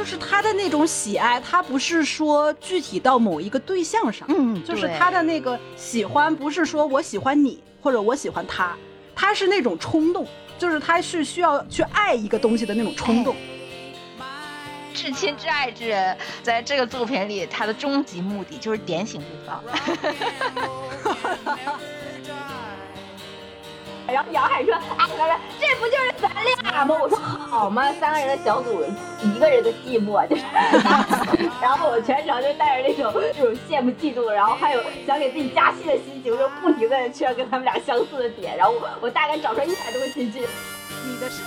就是他的那种喜爱，他不是说具体到某一个对象上，嗯，就是他的那个喜欢，不是说我喜欢你或者我喜欢他，他是那种冲动，就是他是需要去爱一个东西的那种冲动。至亲至爱之人，在这个作品里，他的终极目的就是点醒对方。然后杨海说：“哎，来来，这不就是咱俩吗？”我说：“好吗？三个人的小组，一个人的寂寞就是。”然后我全程就带着那种那种羡慕嫉妒，然后还有想给自己加戏的心情，就不停的去跟他们俩相似的点。然后我我大概找出一百多个情绪。你的是。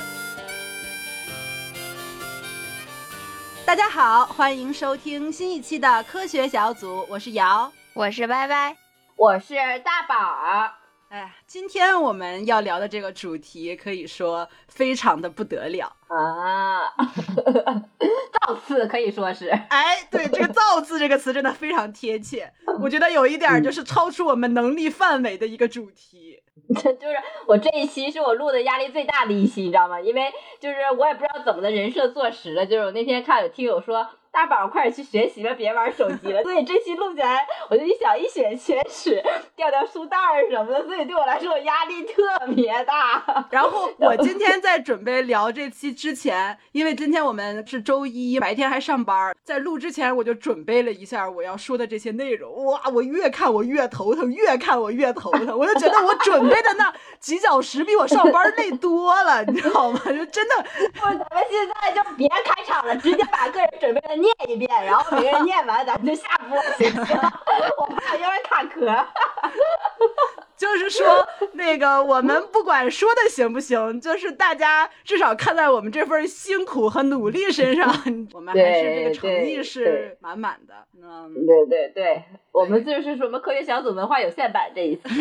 大家好，欢迎收听新一期的科学小组，我是瑶，我是歪歪，我是大宝。哎，今天我们要聊的这个主题可以说非常的不得了。啊，造次可以说是。哎，对，这个“造次”这个词真的非常贴切，我觉得有一点就是超出我们能力范围的一个主题。就是我这一期是我录的压力最大的一期，你知道吗？因为就是我也不知道怎么的人设坐实了，就是我那天看有听友说。大宝，快点去学习吧，别玩手机了。所以这期录起来，我就一想一写全史，掉掉书袋儿什么的，所以对我来说我压力特别大。然后我今天在准备聊这期之前，因为今天我们是周一，白天还上班，在录之前我就准备了一下我要说的这些内容。哇，我越看我越头疼，越看我越头疼，我就觉得我准备的那几小时比我上班累多了，你知道吗？就真的，不，咱们现在就别开场了，直接把个人准备的。念一遍，然后每个人念完，咱们就下播，行不行？我怕有点卡壳。就是说，那个我们不管说的行不行，就是大家至少看在我们这份辛苦和努力身上，我们还是这个诚意是满满的。嗯，对对对，我们就是什么科学小组文化有限版这一次。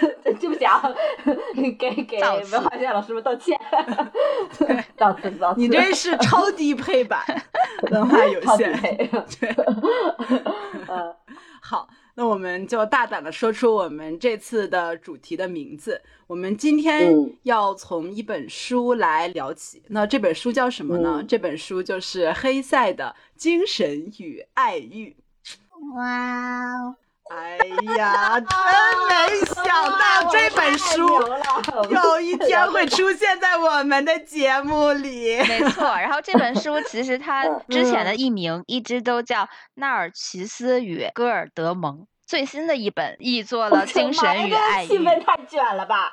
对不起啊，给给文化线老师们道歉。造次造次，你这是超低配版 文化有限。对，嗯，好，那我们就大胆的说出我们这次的主题的名字。我们今天要从一本书来聊起。那这本书叫什么呢？这本书就是黑塞的《精神与爱欲》。哇哦！哎呀，真没想到这本书 有一天会出现在我们的节目里。没错，然后这本书其实它之前的译名一直都叫《纳尔奇斯与戈尔德蒙》，最新的一本译作了《精神与爱欲》。气氛太卷了吧！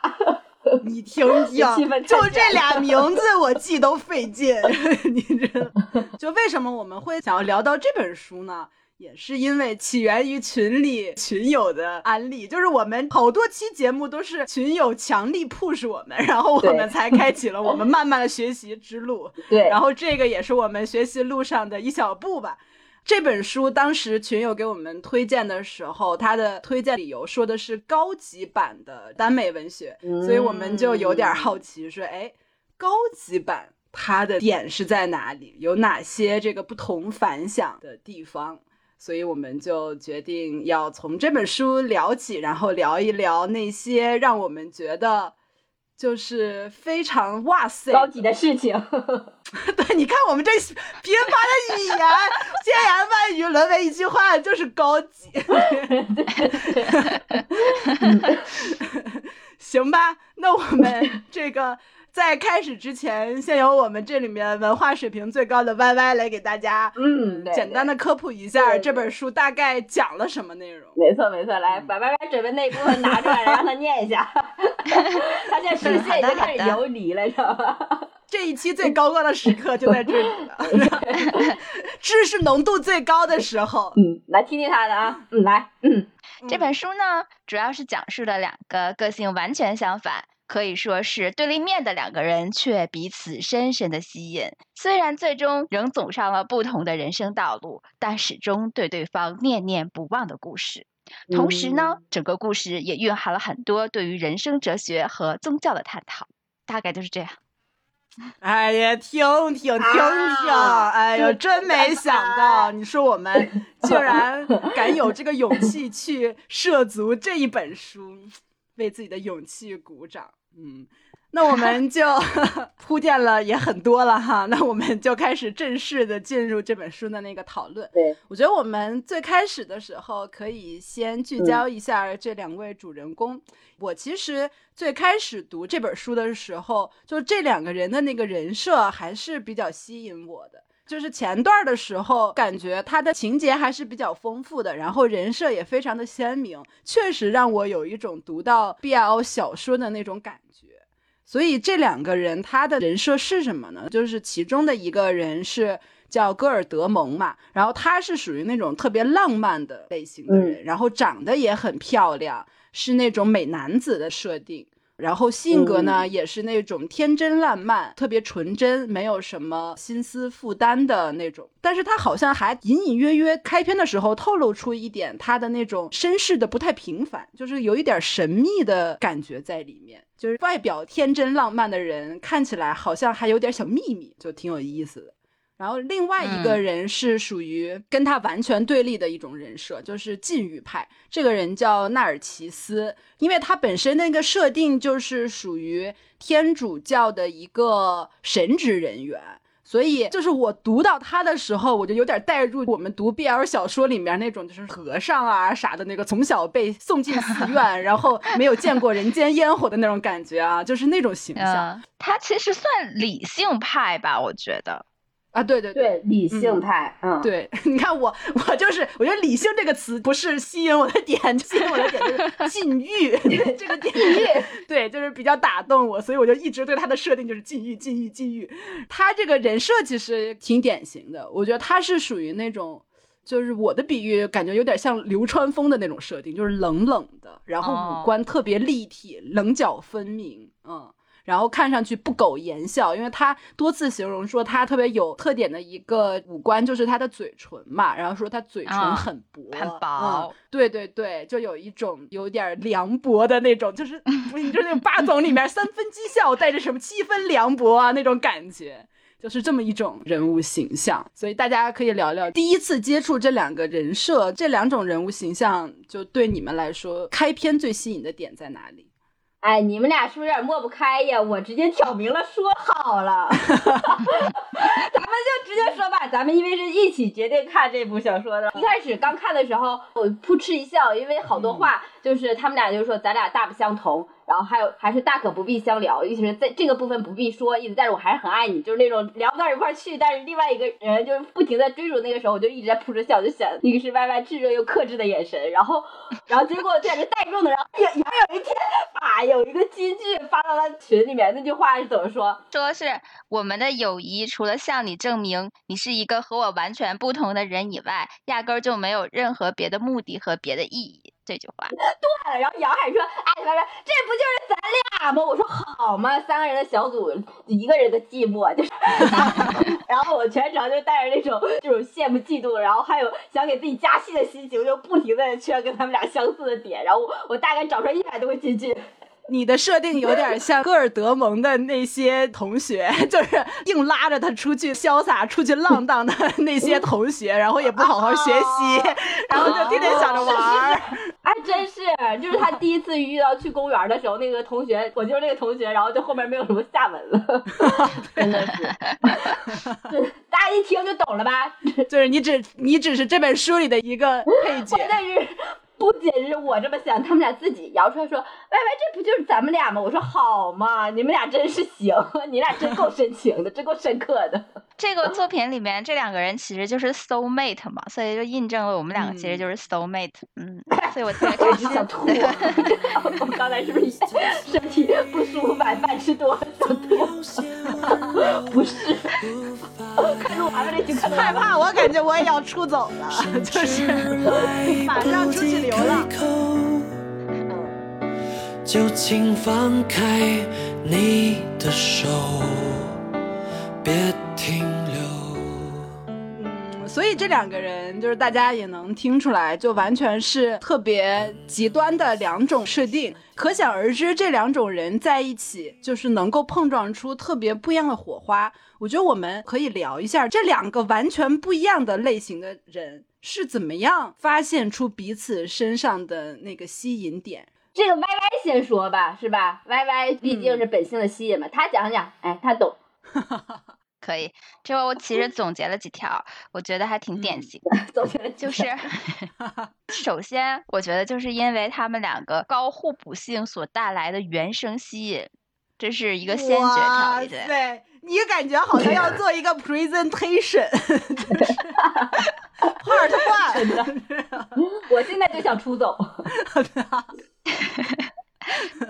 你听听，就这俩名字我记都费劲。你这，就为什么我们会想要聊到这本书呢？也是因为起源于群里群友的安利，就是我们好多期节目都是群友强力 push 我们，然后我们才开启了我们慢慢的学习之路。对，然后这个也是我们学习路上的一小步吧。这本书当时群友给我们推荐的时候，他的推荐理由说的是高级版的耽美文学，所以我们就有点好奇，说，哎，高级版它的点是在哪里？有哪些这个不同凡响的地方？所以我们就决定要从这本书聊起，然后聊一聊那些让我们觉得就是非常哇塞高级的事情。对，你看我们这贫乏的语言，千言万语沦为一句话，就是高级。行吧，那我们这个。在开始之前，先由我们这里面文化水平最高的 Y Y 来给大家，嗯，简单的科普一下这本书大概讲了什么内容。没错没错，来把 Y Y 准备那部分拿出来，让他念一下。他现在视线已经开始游离了，知道吧？这一期最高光的时刻就在这里了，知识浓度最高的时候。嗯，来听听他的啊，嗯，来，嗯，这本书呢，主要是讲述了两个个性完全相反。可以说是对立面的两个人，却彼此深深的吸引。虽然最终仍走上了不同的人生道路，但始终对对方念念不忘的故事。同时呢，整个故事也蕴含了很多对于人生哲学和宗教的探讨。大概就是这样。哎呀，听听听听！哎呦，真没想到，你说我们 竟然敢有这个勇气去涉足这一本书。为自己的勇气鼓掌。嗯。那我们就 铺垫了也很多了哈，那我们就开始正式的进入这本书的那个讨论。对我觉得我们最开始的时候可以先聚焦一下这两位主人公。我其实最开始读这本书的时候，就这两个人的那个人设还是比较吸引我的。就是前段的时候，感觉他的情节还是比较丰富的，然后人设也非常的鲜明，确实让我有一种读到 BL 小说的那种感觉。所以这两个人他的人设是什么呢？就是其中的一个人是叫戈尔德蒙嘛，然后他是属于那种特别浪漫的类型的人，然后长得也很漂亮，是那种美男子的设定。然后性格呢，也是那种天真烂漫、特别纯真，没有什么心思负担的那种。但是他好像还隐隐约约开篇的时候透露出一点他的那种身世的不太平凡，就是有一点神秘的感觉在里面。就是外表天真浪漫的人，看起来好像还有点小秘密，就挺有意思的。然后另外一个人是属于跟他完全对立的一种人设，就是禁欲派。这个人叫纳尔奇斯，因为他本身那个设定就是属于天主教的一个神职人员，所以就是我读到他的时候，我就有点带入我们读 BL 小说里面那种就是和尚啊啥的那个，从小被送进寺院，然后 没有见过人间烟火的那种感觉啊，就是那种形象。他其实算理性派吧，我觉得。啊，对对对，理性派，嗯，对，你看我，我就是，我觉得“理性”这个词不是吸引我的点，吸引我的点就是禁欲 这个点，对，就是比较打动我，所以我就一直对他的设定就是禁欲、禁欲、禁欲。他这个人设其实挺典型的，我觉得他是属于那种，就是我的比喻，感觉有点像流川枫的那种设定，就是冷冷的，然后五官特别立体，棱角分明，嗯。然后看上去不苟言笑，因为他多次形容说他特别有特点的一个五官就是他的嘴唇嘛，然后说他嘴唇很薄，很薄，对对对，就有一种有点凉薄的那种，就是不是就是那种霸总里面三分讥笑带着什么七分凉薄啊那种感觉，就是这么一种人物形象，所以大家可以聊聊第一次接触这两个人设，这两种人物形象，就对你们来说开篇最吸引的点在哪里？哎，你们俩是不是有点抹不开呀？我直接挑明了说好了，咱们就直接说吧。咱们因为是一起决定看这部小说的，一开始刚看的时候，我扑哧一笑，因为好多话就是他们俩就是说咱俩大不相同。然后还有还是大可不必相聊，意思是在这个部分不必说，意思但是我还是很爱你，就是那种聊不到一块去，但是另外一个人就是不停在追逐，那个时候我就一直在扑着笑，就想一个是歪歪炙热又克制的眼神，然后然后结果在这带动的，然后有有一天啊，有一个金句发到了群里面，那句话是怎么说？说是我们的友谊除了向你证明你是一个和我完全不同的人以外，压根儿就没有任何别的目的和别的意义。这句话 断了，然后杨海说：“哎，来来，这不就是咱俩吗？”我说：“好嘛，三个人的小组，一个人的寂寞就是。”然后我全程就带着那种这种羡慕嫉妒，然后还有想给自己加戏的心情，就不停的去跟他们俩相似的点，然后我我大概找出来一百多个金句。你的设定有点像戈尔德蒙的那些同学，就是硬拉着他出去潇洒、出去浪荡的那些同学，然后也不好好学习，然后就天天想着玩儿。哎，真是，就是他第一次遇到去公园的时候，那个同学，我就是那个同学，然后就后面没有什么下文了，真的是。大家一听就懂了吧？就是你只你只是这本书里的一个配角。但是。不仅是我这么想，他们俩自己摇出来说：“歪歪，这不就是咱们俩吗？”我说：“好嘛，你们俩真是行，你俩真够深情的，真够深刻的。”这个作品里面这两个人其实就是 soul mate 嘛，所以就印证了我们两个其实就是 soul mate。嗯，所以我特别开心。想吐。我刚才是不是身体不舒服，晚饭吃多了想吐？不是，看录完了这集，害怕，我感觉我也要出走了，就是马上出去流浪。就请放开你的手。别停留。嗯，所以这两个人就是大家也能听出来，就完全是特别极端的两种设定，可想而知这两种人在一起就是能够碰撞出特别不一样的火花。我觉得我们可以聊一下这两个完全不一样的类型的人是怎么样发现出彼此身上的那个吸引点。这个 Y Y 先说吧，是吧？Y Y 毕竟是本性的吸引嘛，他讲讲，哎，他懂。可以，这会我其实总结了几条，我觉得还挺典型 的。总结了就是，首先，我觉得就是因为他们两个高互补性所带来的原生吸引，这是一个先决条件。对你感觉好像要做一个 presentation，part one。我现在就想出走。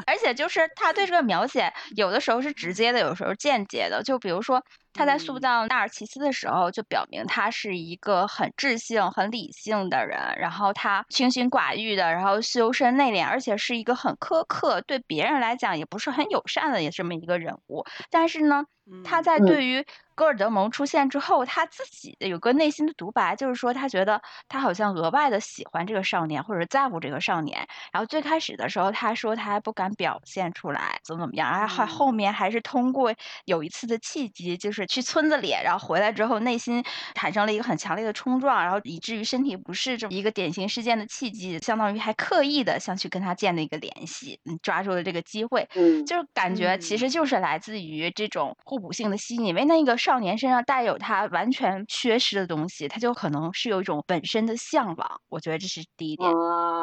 而且就是他对这个描写，有的时候是直接的，有时候间接的。就比如说他在塑造纳尔奇斯的时候，就表明他是一个很智性、很理性的人，然后他清心寡欲的，然后修身内敛，而且是一个很苛刻，对别人来讲也不是很友善的这么一个人物。但是呢，他在对于。戈尔德蒙出现之后，他自己有个内心的独白，就是说他觉得他好像额外的喜欢这个少年，或者在乎这个少年。然后最开始的时候，他说他还不敢表现出来，怎么怎么样。然后后面还是通过有一次的契机，就是去村子里，然后回来之后，内心产生了一个很强烈的冲撞，然后以至于身体不适这么一个典型事件的契机，相当于还刻意的想去跟他建立一个联系，嗯，抓住了这个机会，嗯，就是感觉其实就是来自于这种互补性的吸引，因为那个。少年身上带有他完全缺失的东西，他就可能是有一种本身的向往。我觉得这是第一点。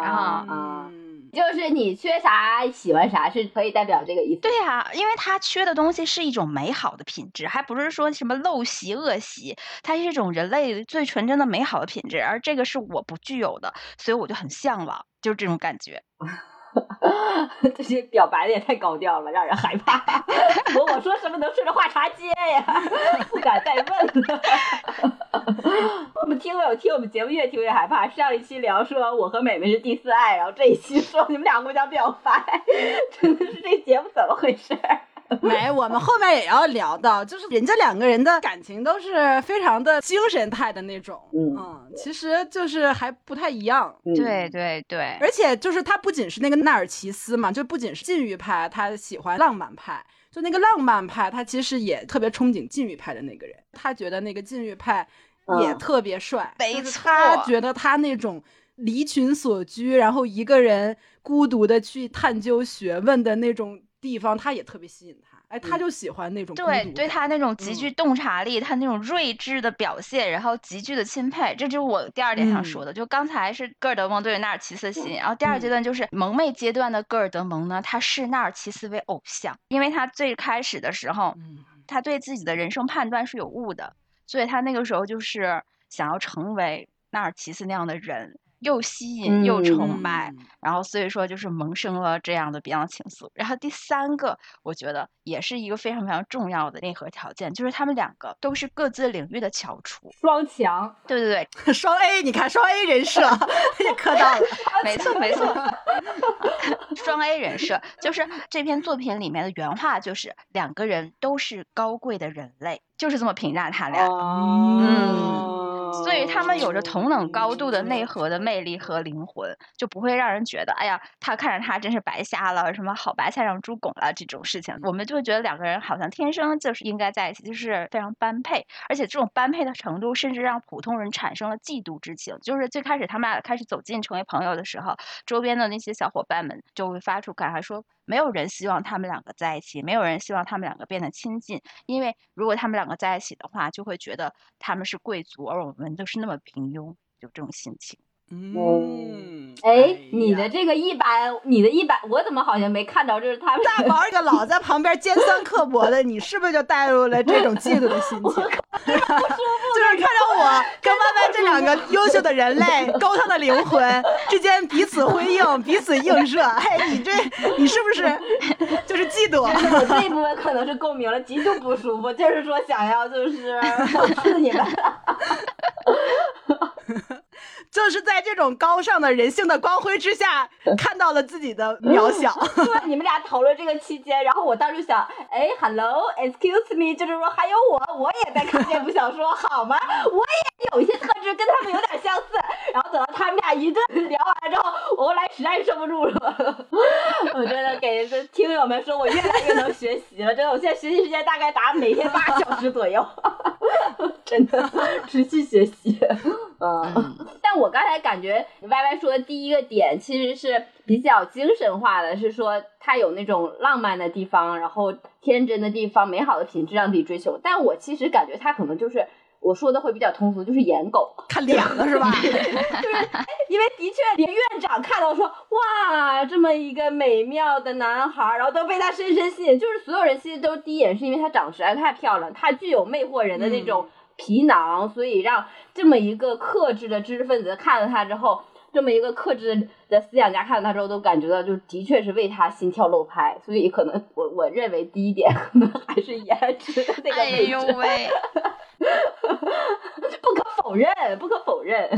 然后，就是你缺啥喜欢啥，是可以代表这个意思。对呀，因为他缺的东西是一种美好的品质，还不是说什么陋习恶习，它是一种人类最纯真的美好的品质，而这个是我不具有的，所以我就很向往，就是这种感觉。这些表白的也太高调了，让人害怕。我我说什么能顺着话茬接呀？不敢再问了。我们听友听我们节目越听越害怕。上一期聊说我和美美是第四爱，然后这一期说你们俩互相表白，真的是这节目怎么回事？没，我们后面也要聊到，就是人家两个人的感情都是非常的精神态的那种，嗯，其实就是还不太一样。对对对，而且就是他不仅是那个纳尔奇斯嘛，就不仅是禁欲派，他喜欢浪漫派，就那个浪漫派，他其实也特别憧憬禁欲派的那个人，他觉得那个禁欲派也特别帅，没错，他觉得他那种离群所居，然后一个人孤独的去探究学问的那种。地方他也特别吸引他，哎，他就喜欢那种对对他那种极具洞察力，他那种睿智的表现，然后极具的钦佩，这就是我第二点想说的。就刚才是戈尔德蒙对纳尔齐斯吸引，然后第二阶段就是蒙昧阶段的戈尔德蒙呢，他视纳尔齐斯为偶像，因为他最开始的时候，他对自己的人生判断是有误的，所以他那个时候就是想要成为纳尔齐斯那样的人。又吸引又崇拜，然后所以说就是萌生了这样的别样的情愫。然后第三个，我觉得也是一个非常非常重要的内核条件，就是他们两个都是各自领域的翘楚，双强。对对对，双 A，你看双 A 人设 也磕到了，没错没错，双 A 人设就是这篇作品里面的原话，就是两个人都是高贵的人类，就是这么评价他俩。嗯。所以他们有着同等高度的内核的魅力和灵魂，就不会让人觉得，哎呀，他看着他真是白瞎了，什么好白菜让猪拱了这种事情。我们就会觉得两个人好像天生就是应该在一起，就是非常般配，而且这种般配的程度，甚至让普通人产生了嫉妒之情。就是最开始他们俩开始走近成为朋友的时候，周边的那些小伙伴们就会发出感慨说。没有人希望他们两个在一起，没有人希望他们两个变得亲近，因为如果他们两个在一起的话，就会觉得他们是贵族，而我们都是那么平庸，就这种心情。嗯，哎，你的这个一百，你的一百，我怎么好像没看着？就是他们 大宝这个老在旁边尖酸刻薄的，你是不是就带入了这种嫉妒的心情？就是看着我跟歪歪这两个优秀的人类，高尚的灵魂之间彼此辉映，彼此映射。哎，你这你是不是就是嫉妒？我这一部分可能是共鸣了，极度不舒服，就是说想要就是是你们。就是在这种高尚的人性的光辉之下，看到了自己的渺小。对，你们俩讨论这个期间，然后我当时想，哎，Hello，Excuse me，就是说还有我，我也在看这部小说，好吗？我也有一些特质跟他们有点相似。然后等到他们俩一顿聊完之后，我后来实在受不住了。我真的给听友们说，我越来越能学习了。真的，我现在学习时间大概达每天八小时左右，真的 持续学习。嗯，但。我刚才感觉 Y Y 说的第一个点其实是比较精神化的，是说他有那种浪漫的地方，然后天真的地方，美好的品质让自己追求。但我其实感觉他可能就是我说的会比较通俗，就是颜狗，看脸了是吧？就是因为的确连院长看到说哇这么一个美妙的男孩，然后都被他深深吸引，就是所有人其实都第一眼是因为他长得实在太漂亮，他具有魅惑人的那种。皮囊，所以让这么一个克制的知识分子看了他之后，这么一个克制的思想家看了他之后，都感觉到就的确是为他心跳漏拍。所以可能我我认为第一点 可能还是颜值的那个哎呦喂，不可否认，不可否认。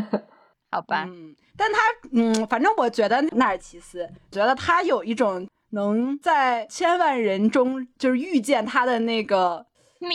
好吧，嗯，但他嗯，反正我觉得纳尔奇斯，觉得他有一种能在千万人中就是遇见他的那个。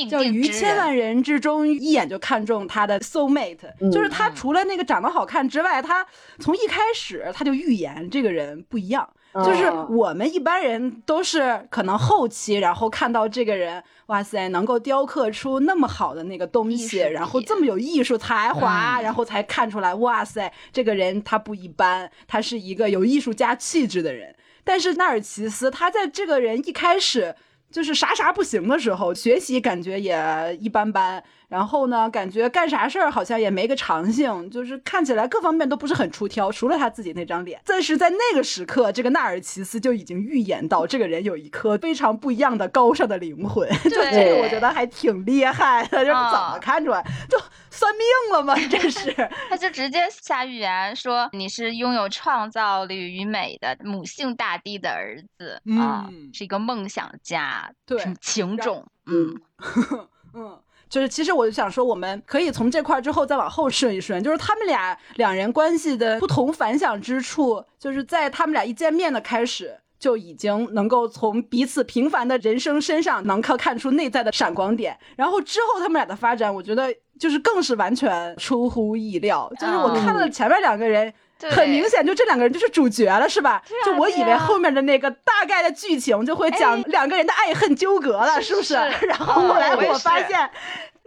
叫于千万人之中一眼就看中他的 soul mate，就是他除了那个长得好看之外，他从一开始他就预言这个人不一样。就是我们一般人都是可能后期，然后看到这个人，哇塞，能够雕刻出那么好的那个东西，然后这么有艺术才华，然后才看出来，哇塞，这个人他不一般，他是一个有艺术家气质的人。但是纳尔齐斯，他在这个人一开始。就是啥啥不行的时候，学习感觉也一般般。然后呢，感觉干啥事儿好像也没个长性，就是看起来各方面都不是很出挑，除了他自己那张脸。但是在那个时刻，这个纳尔奇斯就已经预言到这个人有一颗非常不一样的高尚的灵魂。就这个，我觉得还挺厉害的。就是怎么看出来？就算命了吗？这是？他就直接下预言说你是拥有创造力与美的母性大地的儿子啊，是一个梦想家，对，情种，嗯 嗯。就是其实我就想说，我们可以从这块之后再往后顺一顺，就是他们俩两人关系的不同凡响之处，就是在他们俩一见面的开始就已经能够从彼此平凡的人生身上能够看出内在的闪光点，然后之后他们俩的发展，我觉得就是更是完全出乎意料。就是我看了前面两个人，很明显就这两个人就是主角了，是吧？就我以为后面的那个大概的剧情就会讲两个人的爱恨纠葛了，是不是？然后后来我发现。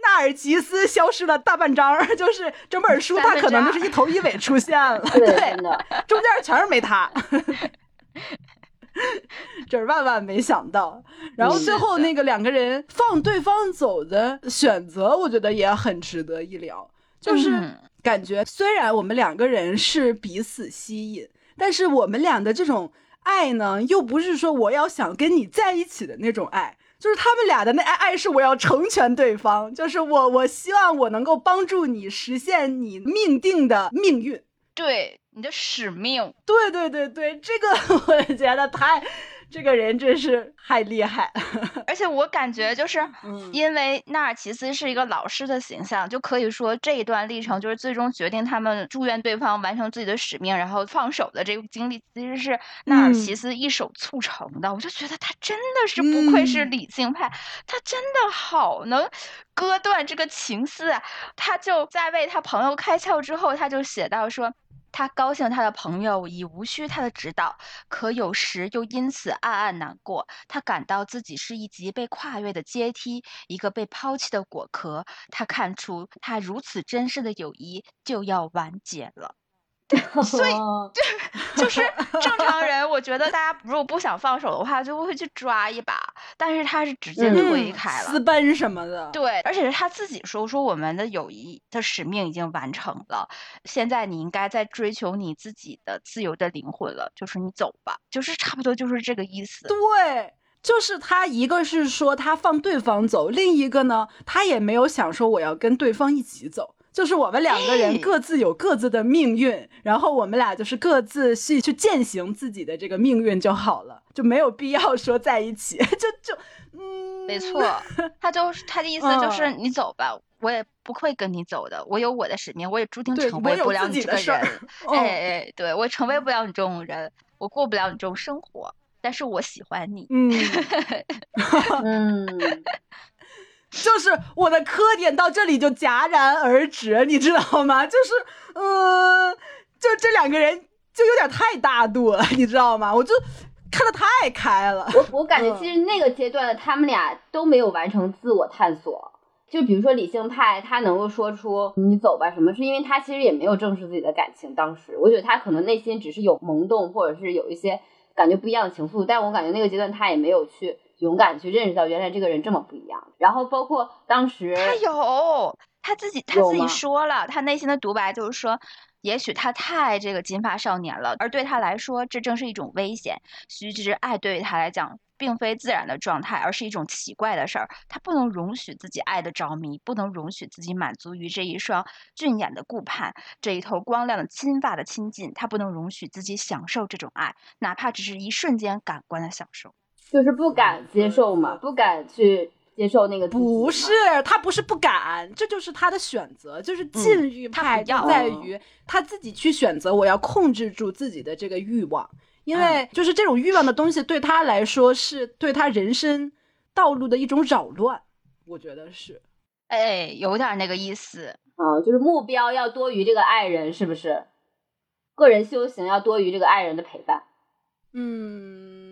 纳尔吉斯消失了大半张，就是整本书他可能就是一头一尾出现了，对，中间全是没他，这是万万没想到。然后最后那个两个人放对方走的选择，我觉得也很值得一聊。就是感觉虽然我们两个人是彼此吸引，但是我们俩的这种爱呢，又不是说我要想跟你在一起的那种爱。就是他们俩的那爱爱是我要成全对方，就是我我希望我能够帮助你实现你命定的命运，对你的使命，对对对对，这个 我觉得太。这个人真是太厉害，而且我感觉就是因为纳尔奇斯是一个老师的形象，就可以说这一段历程就是最终决定他们祝愿对方完成自己的使命，然后放手的这个经历，其实是纳尔奇斯一手促成的。我就觉得他真的是不愧是理性派，他真的好能割断这个情丝啊！他就在为他朋友开窍之后，他就写到说。他高兴，他的朋友已无需他的指导，可有时又因此暗暗难过。他感到自己是一级被跨越的阶梯，一个被抛弃的果壳。他看出，他如此珍视的友谊就要完结了。所以，就 就是正常人，我觉得大家如果不想放手的话，就会去抓一把。但是他是直接推开了，私奔什么的。对，而且是他自己说，说我们的友谊的使命已经完成了，现在你应该在追求你自己的自由的灵魂了，就是你走吧，就是差不多就是这个意思。对，就是他一个是说他放对方走，另一个呢，他也没有想说我要跟对方一起走。就是我们两个人各自有各自的命运，然后我们俩就是各自去去践行自己的这个命运就好了，就没有必要说在一起。就就嗯，没错，他就是他的意思就是你走吧，我也不会跟你走的，我有我的使命，我也注定成为不了你这个人。哎哎，对我成为不了你这种人，我过不了你这种生活，但是我喜欢你。嗯嗯。就是我的磕点到这里就戛然而止，你知道吗？就是，嗯，就这两个人就有点太大度了，你知道吗？我就看的太开了。我我感觉其实那个阶段的他们俩都没有完成自我探索，就比如说理性派，他能够说出你走吧什么，是因为他其实也没有正视自己的感情。当时我觉得他可能内心只是有萌动，或者是有一些感觉不一样的情愫，但我感觉那个阶段他也没有去勇敢去认识到原来这个人这么不一样。然后包括当时他有他自己他自己说了，他内心的独白就是说。也许他太爱这个金发少年了，而对他来说，这正是一种危险。须知，爱对于他来讲，并非自然的状态，而是一种奇怪的事儿。他不能容许自己爱的着迷，不能容许自己满足于这一双俊眼的顾盼，这一头光亮的金发的亲近。他不能容许自己享受这种爱，哪怕只是一瞬间感官的享受。就是不敢接受嘛，不敢去。接受那个不是他不是不敢，这就是他的选择，就是禁欲派在于他自己去选择，我要控制住自己的这个欲望，因为就是这种欲望的东西对他来说是对他人生道路的一种扰乱，我觉得是，哎，有点那个意思，嗯，就是目标要多于这个爱人，是不是？个人修行要多于这个爱人的陪伴，嗯。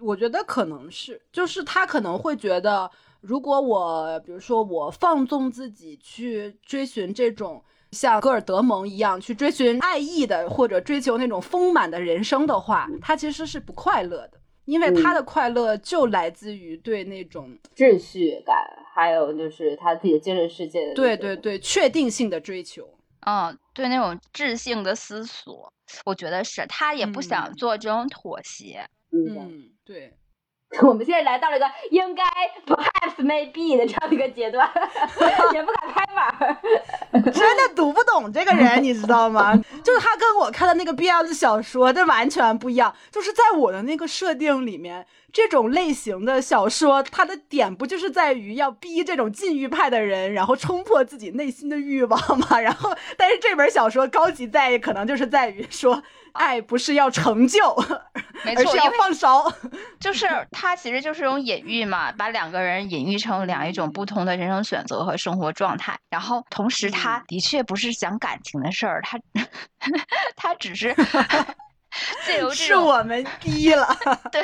我觉得可能是，就是他可能会觉得，如果我比如说我放纵自己去追寻这种像戈尔德蒙一样去追寻爱意的，或者追求那种丰满的人生的话，他其实是不快乐的，因为他的快乐就来自于对那种秩序感，还有就是他自己的精神世界的对对对确定性的追求，嗯，对那种智性的思索，我觉得是他也不想做这种妥协。嗯，对，我们现在来到了一个应该 perhaps maybe 的这样的一个阶段，也不敢拍板，真的读不懂这个人，你知道吗？就是他跟我看的那个 BL 小说，这完全不一样。就是在我的那个设定里面，这种类型的小说，它的点不就是在于要逼这种禁欲派的人，然后冲破自己内心的欲望吗？然后，但是这本小说高级在于，可能就是在于说。爱不是要成就，没错要放手。就是他其实就是种隐喻嘛，把两个人隐喻成两一种不同的人生选择和生活状态。然后同时，他的确不是讲感情的事儿，他他 只是 借由是我们低了，对，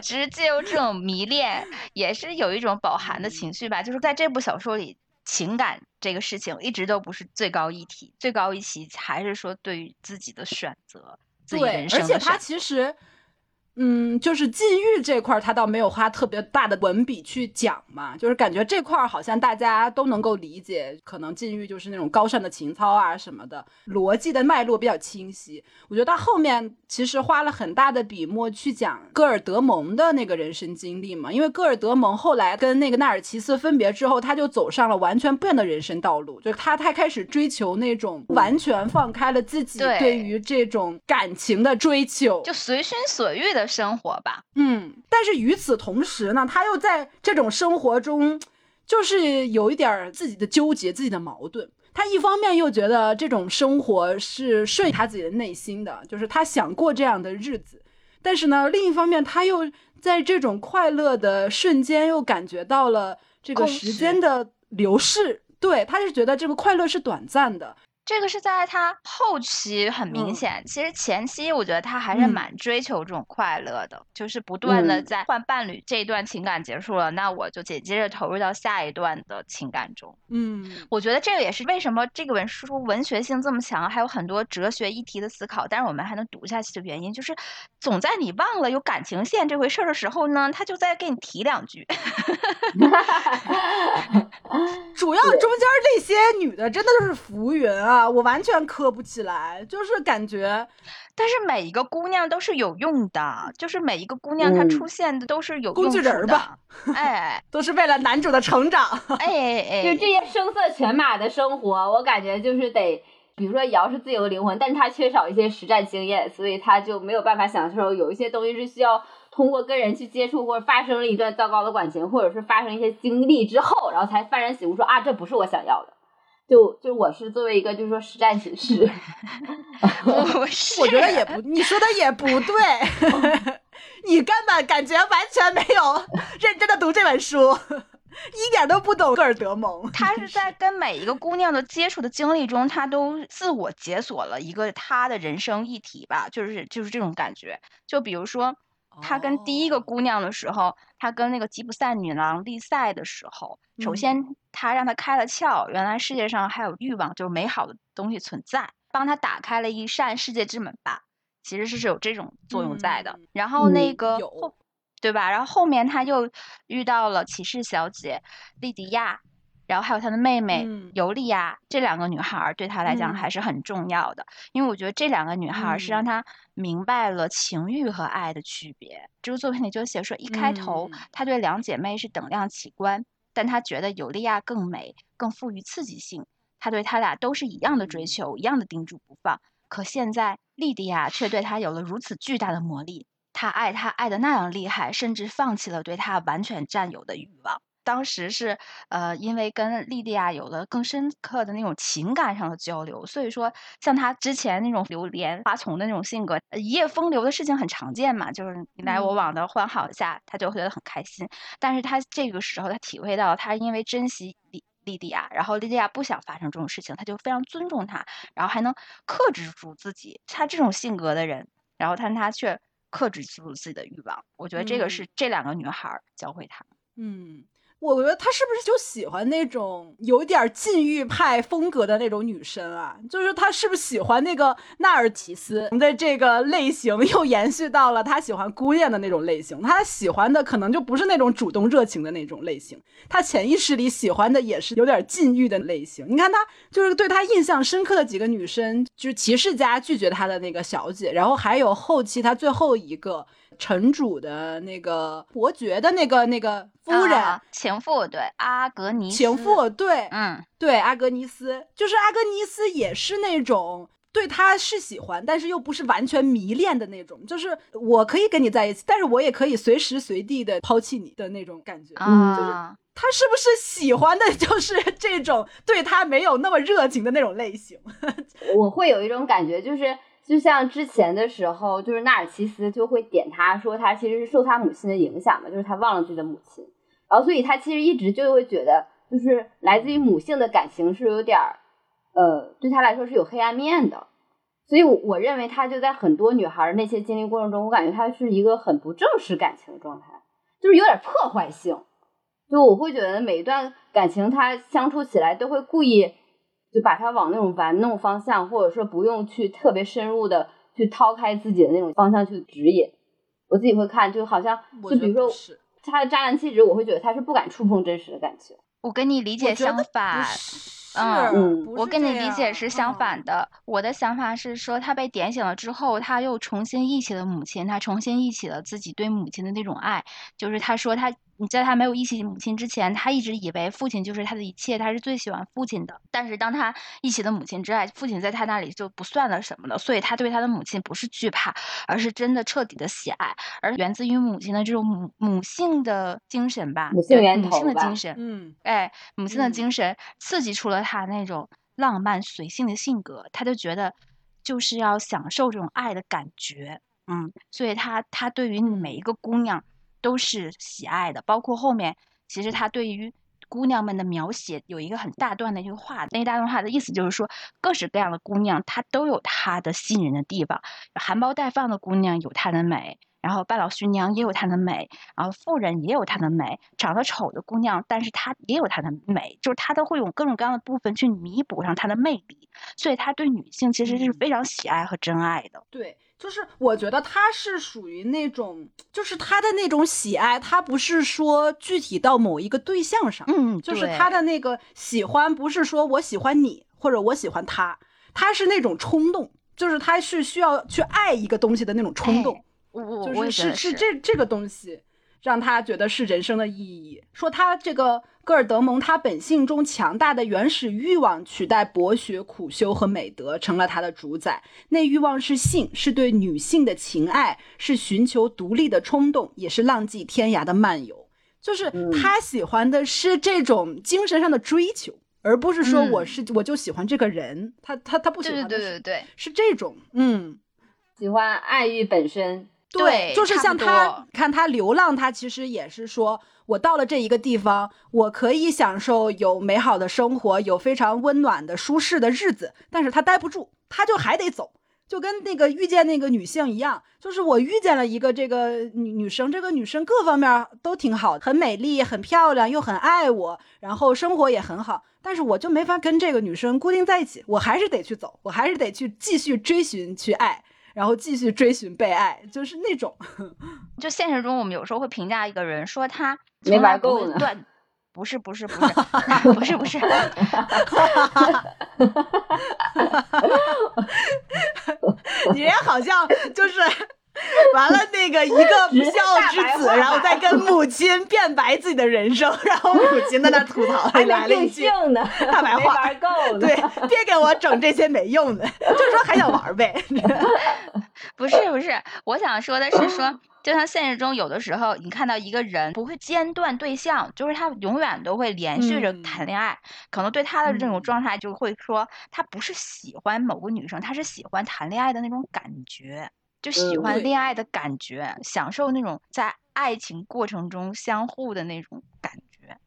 只是借由这种迷恋，也是有一种饱含的情绪吧。就是在这部小说里。情感这个事情一直都不是最高议题，最高议题还是说对于自己的选择，对，而且他其实。嗯，就是禁欲这块，他倒没有花特别大的文笔去讲嘛，就是感觉这块好像大家都能够理解，可能禁欲就是那种高尚的情操啊什么的，逻辑的脉络比较清晰。我觉得到后面其实花了很大的笔墨去讲戈尔德蒙的那个人生经历嘛，因为戈尔德蒙后来跟那个纳尔齐斯分别之后，他就走上了完全不一样的人生道路，就是他他开始追求那种完全放开了自己对于这种感情的追求，就随心所欲的。生活吧，嗯，但是与此同时呢，他又在这种生活中，就是有一点自己的纠结、自己的矛盾。他一方面又觉得这种生活是顺他自己的内心的，就是他想过这样的日子，但是呢，另一方面他又在这种快乐的瞬间又感觉到了这个时间的流逝，对，他是觉得这个快乐是短暂的。这个是在他后期很明显，其实前期我觉得他还是蛮追求这种快乐的，就是不断的在换伴侣。这一段情感结束了，那我就紧接着投入到下一段的情感中。嗯，我觉得这个也是为什么这个本书文学性这么强，还有很多哲学议题的思考，但是我们还能读下去的原因，就是总在你忘了有感情线这回事儿的时候呢，他就再给你提两句。主要中间这些女的真的是浮云啊。啊，我完全磕不起来，就是感觉，但是每一个姑娘都是有用的，就是每一个姑娘她出现的都是有工具人吧，哎，都是为了男主的成长，哎哎，就这些声色犬马的生活，我感觉就是得，比如说瑶是自由灵魂，但是她缺少一些实战经验，所以她就没有办法享受有一些东西是需要通过跟人去接触，或者发生了一段糟糕的感情，或者是发生一些经历之后，然后才幡然醒悟说啊，这不是我想要的。就就我是作为一个就是说实战形式，我我觉得也不，你说的也不对，你根本感觉完全没有认真的读这本书，一点都不懂戈尔德蒙。他是在跟每一个姑娘的接触的经历中，他都自我解锁了一个他的人生议题吧，就是就是这种感觉。就比如说。他跟第一个姑娘的时候，他跟那个吉普赛女郎丽赛的时候，首先他让他开了窍，原来世界上还有欲望，就是美好的东西存在，帮他打开了一扇世界之门吧。其实是是有这种作用在的。然后那个后，对吧？然后后面他又遇到了骑士小姐莉迪亚。然后还有他的妹妹尤利亚，这两个女孩对他来讲还是很重要的，因为我觉得这两个女孩是让他明白了情欲和爱的区别。这部作品里就写说，一开头他对两姐妹是等量齐观，但他觉得尤利亚更美，更富于刺激性，他对他俩都是一样的追求，一样的盯住不放。可现在莉迪亚却对他有了如此巨大的魔力，他爱他爱的那样厉害，甚至放弃了对他完全占有的欲望。当时是呃，因为跟莉莉亚有了更深刻的那种情感上的交流，所以说像他之前那种流连花丛的那种性格，一夜风流的事情很常见嘛，就是你来我往的欢好一下，他就会觉得很开心。但是他这个时候他体会到，他因为珍惜莉莉迪亚，然后莉莉亚不想发生这种事情，他就非常尊重他，然后还能克制住自己。他这种性格的人，然后但他却克制住自己的欲望。我觉得这个是这两个女孩教会他。嗯。我觉得他是不是就喜欢那种有点禁欲派风格的那种女生啊？就是他是不是喜欢那个纳尔提斯的这个类型，又延续到了他喜欢孤雁的那种类型。他喜欢的可能就不是那种主动热情的那种类型，他潜意识里喜欢的也是有点禁欲的类型。你看他就是对他印象深刻的几个女生，就是骑士家拒绝他的那个小姐，然后还有后期他最后一个。城主的那个伯爵的那个那个夫人情妇，对阿格尼斯情妇，对，嗯，对阿格尼斯，就是阿格尼斯也是那种对他是喜欢，但是又不是完全迷恋的那种，就是我可以跟你在一起，但是我也可以随时随地的抛弃你的那种感觉，嗯，就是他是不是喜欢的 就是这种对他没有那么热情的那种类型？我会有一种感觉，就是。就像之前的时候，就是纳尔齐斯就会点他说他其实是受他母亲的影响嘛，就是他忘了自己的母亲，然后所以他其实一直就会觉得，就是来自于母性的感情是有点儿，呃，对他来说是有黑暗面的，所以我认为他就在很多女孩那些经历过程中，我感觉他是一个很不正视感情的状态，就是有点破坏性，就我会觉得每一段感情他相处起来都会故意。就把他往那种玩弄方向，或者说不用去特别深入的去掏开自己的那种方向去指引。我自己会看，就好像就比如说他的渣男气质，我会觉得他是不敢触碰真实的感情。我跟你理解相反，嗯，我跟你理解是相反的。我的想法是说，他被点醒了之后，他又重新忆起了母亲，他重新忆起了自己对母亲的那种爱，就是他说他。你在他没有一起母亲之前，他一直以为父亲就是他的一切，他是最喜欢父亲的。但是当他一起的母亲之爱，父亲在他那里就不算了什么了。所以他对他的母亲不是惧怕，而是真的彻底的喜爱，而源自于母亲的这种母母性的精神吧，母性母性的精神，嗯，哎，母性的精神刺激出了他那种浪漫随性的性格，他就觉得就是要享受这种爱的感觉，嗯，所以他他对于每一个姑娘。都是喜爱的，包括后面，其实他对于姑娘们的描写有一个很大段的一个话，那一大段话的意思就是说，各式各样的姑娘她都有她的吸引人的地方，含苞待放的姑娘有她的美，然后半老徐娘也有她的美，然后妇人也有她的美，长得丑的姑娘，但是她也有她的美，就是她都会用各种各样的部分去弥补上她的魅力，所以她对女性其实是非常喜爱和真爱的。对。就是我觉得他是属于那种，就是他的那种喜爱，他不是说具体到某一个对象上，嗯，就是他的那个喜欢，不是说我喜欢你或者我喜欢他，他是那种冲动，就是他是需要去爱一个东西的那种冲动，就是是是这这个东西。让他觉得是人生的意义。说他这个戈尔德蒙，他本性中强大的原始欲望取代博学、苦修和美德，成了他的主宰。那欲望是性，是对女性的情爱，是寻求独立的冲动，也是浪迹天涯的漫游。就是他喜欢的是这种精神上的追求，而不是说我是我就喜欢这个人。他他他不喜欢对对对对，是这种嗯，喜欢爱欲本身。对，就是像他，看他流浪，他其实也是说，我到了这一个地方，我可以享受有美好的生活，有非常温暖的舒适的日子，但是他待不住，他就还得走，就跟那个遇见那个女性一样，就是我遇见了一个这个女女生，这个女生各方面都挺好，很美丽，很漂亮，又很爱我，然后生活也很好，但是我就没法跟这个女生固定在一起，我还是得去走，我还是得去继续追寻去爱。然后继续追寻被爱，就是那种。就现实中，我们有时候会评价一个人，说他没玩够呢。断，不是不是不是不是不是。你人好像就是。完了，那个一个不孝之子，然后再跟母亲辩白自己的人生，然后母亲在那吐槽，还来了一句大白话，对，别给我整这些没用的，就是说还想玩呗。不是不是，我想说的是说，就像现实中有的时候，你看到一个人不会间断对象，就是他永远都会连续着谈恋爱，可能对他的这种状态就会说，他不是喜欢某个女生，他是喜欢谈恋爱的那种感觉。就喜欢恋爱的感觉，享受那种在爱情过程中相互的那种感觉，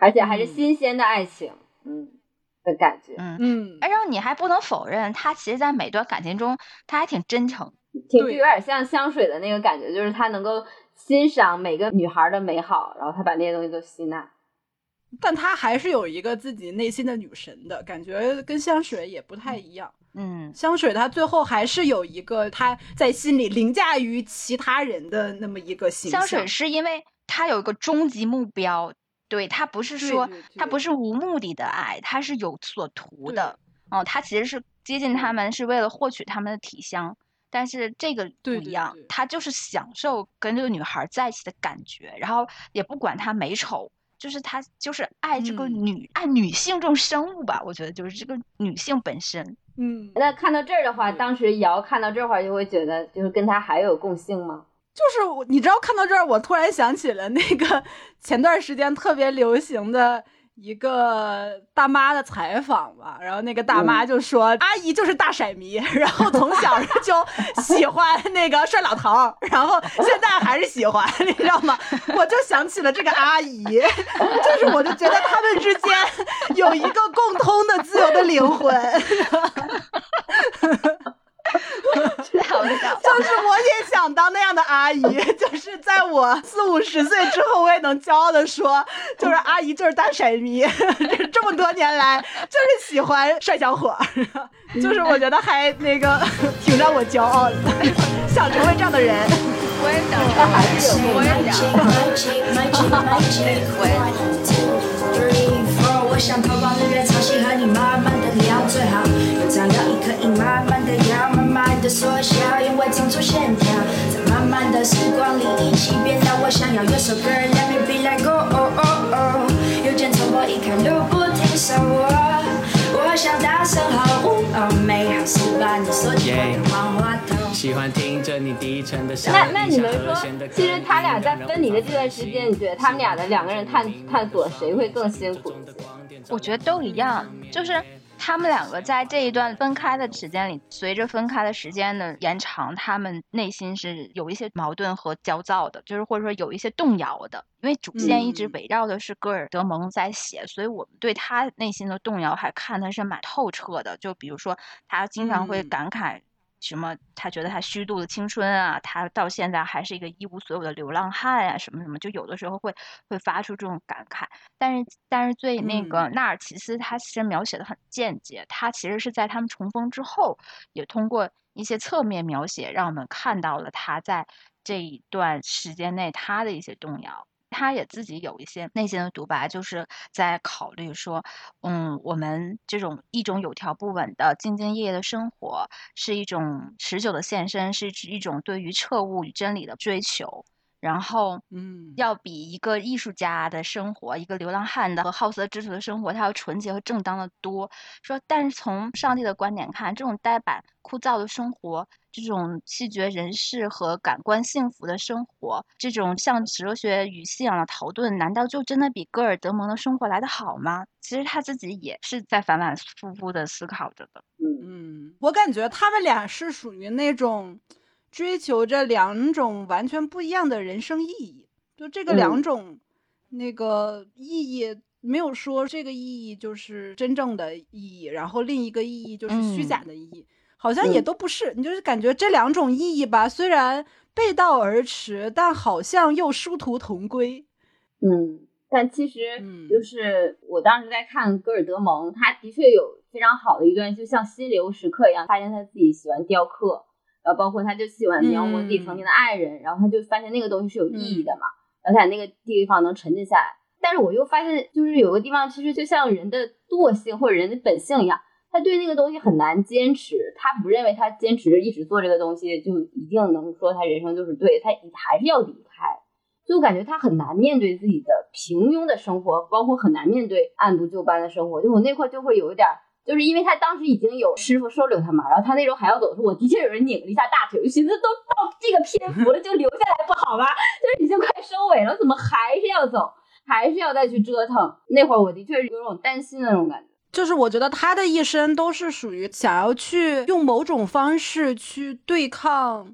而且还是新鲜的爱情，嗯。的感觉，嗯。嗯。然后你还不能否认，他其实，在每段感情中，他还挺真诚，挺就有点像香水的那个感觉，就是他能够欣赏每个女孩的美好，然后他把那些东西都吸纳。但他还是有一个自己内心的女神的感觉，跟香水也不太一样。嗯，香水他最后还是有一个他在心里凌驾于其他人的那么一个形象。香水是因为他有一个终极目标，对他不是说他不是无目的的爱，他是有所图的。哦，他其实是接近他们是为了获取他们的体香，但是这个不一样，他就是享受跟这个女孩在一起的感觉，然后也不管她美丑。就是他，就是爱这个女，爱女性这种生物吧。我觉得就是这个女性本身。嗯，那看到这儿的话，当时瑶看到这会儿就会觉得，就是跟他还有共性吗？就是你知道，看到这儿，我突然想起了那个 前段时间特别流行的。一个大妈的采访吧，然后那个大妈就说：“阿姨就是大色迷，然后从小就喜欢那个帅老头，然后现在还是喜欢，你知道吗？”我就想起了这个阿姨，就是我就觉得他们之间有一个共通的自由的灵魂。就是我也想当那样的阿姨，就是在我四五十岁之后，我也能骄傲的说，就是阿姨就是大神迷，这么多年来就是喜欢帅小伙，就是我觉得还那个挺让我骄傲的，想成为这样的人。我也想，他还是有，我也想。慢慢的聊最好，长到一可以慢慢的摇，慢慢的缩小，因为长出线条，在慢慢的时光里一起变老。我想要有首歌，Let me be like oh oh oh oh。邮件从我一看就不停手，我想大声吼，美好是把你锁进我的万花筒。喜欢听着你低沉的那那你们说，其实他俩在分离的这段时间，你觉得他们俩的两个人探探索谁会更辛苦一些？我觉得都一样，就是。他们两个在这一段分开的时间里，随着分开的时间的延长，他们内心是有一些矛盾和焦躁的，就是或者说有一些动摇的。因为主线一直围绕的是戈尔德蒙在写，所以我们对他内心的动摇还看的是蛮透彻的。就比如说，他经常会感慨。什么？他觉得他虚度了青春啊！他到现在还是一个一无所有的流浪汉啊！什么什么？就有的时候会会发出这种感慨。但是，但是最那个纳尔奇斯，他其实描写的很间接。他其实是在他们重逢之后，也通过一些侧面描写，让我们看到了他在这一段时间内他的一些动摇。他也自己有一些内心的独白，就是在考虑说，嗯，我们这种一种有条不紊的兢兢业业的生活，是一种持久的献身，是一种对于彻悟与真理的追求。然后，嗯，要比一个艺术家的生活，一个流浪汉的和好色之徒的生活，他要纯洁和正当的多。说，但是从上帝的观点看，这种呆板枯燥的生活，这种气绝人世和感官幸福的生活，这种像哲学与信仰的逃遁，难道就真的比戈尔德蒙的生活来得好吗？其实他自己也是在反反复复的思考着的。嗯，我感觉他们俩是属于那种。追求着两种完全不一样的人生意义，就这个两种那个意义没有说这个意义就是真正的意义，然后另一个意义就是虚假的意义，好像也都不是。你就是感觉这两种意义吧，虽然背道而驰，但好像又殊途同归。嗯，但其实就是我当时在看戈尔德蒙，他的确有非常好的一段，就像心流时刻一样，发现他自己喜欢雕刻，然后包括他就喜欢描摹自己曾经的爱人，然后他就发现那个东西是有意义的嘛，然后在那个地方能沉浸下来。但是我又发现，就是有个地方其实就像人的惰性或者人的本性一样。他对那个东西很难坚持，他不认为他坚持一直做这个东西就一定能说他人生就是对，他还是要离开，就感觉他很难面对自己的平庸的生活，包括很难面对按部就班的生活。就我那块就会有一点，就是因为他当时已经有师傅收留他嘛，然后他那时候还要走的时候，我的确有人拧了一下大腿，我寻思都到这个篇幅了，就留下来不好吗？就是已经快收尾了，怎么还是要走，还是要再去折腾？那会儿我的确是有种担心的那种感觉。就是我觉得他的一生都是属于想要去用某种方式去对抗，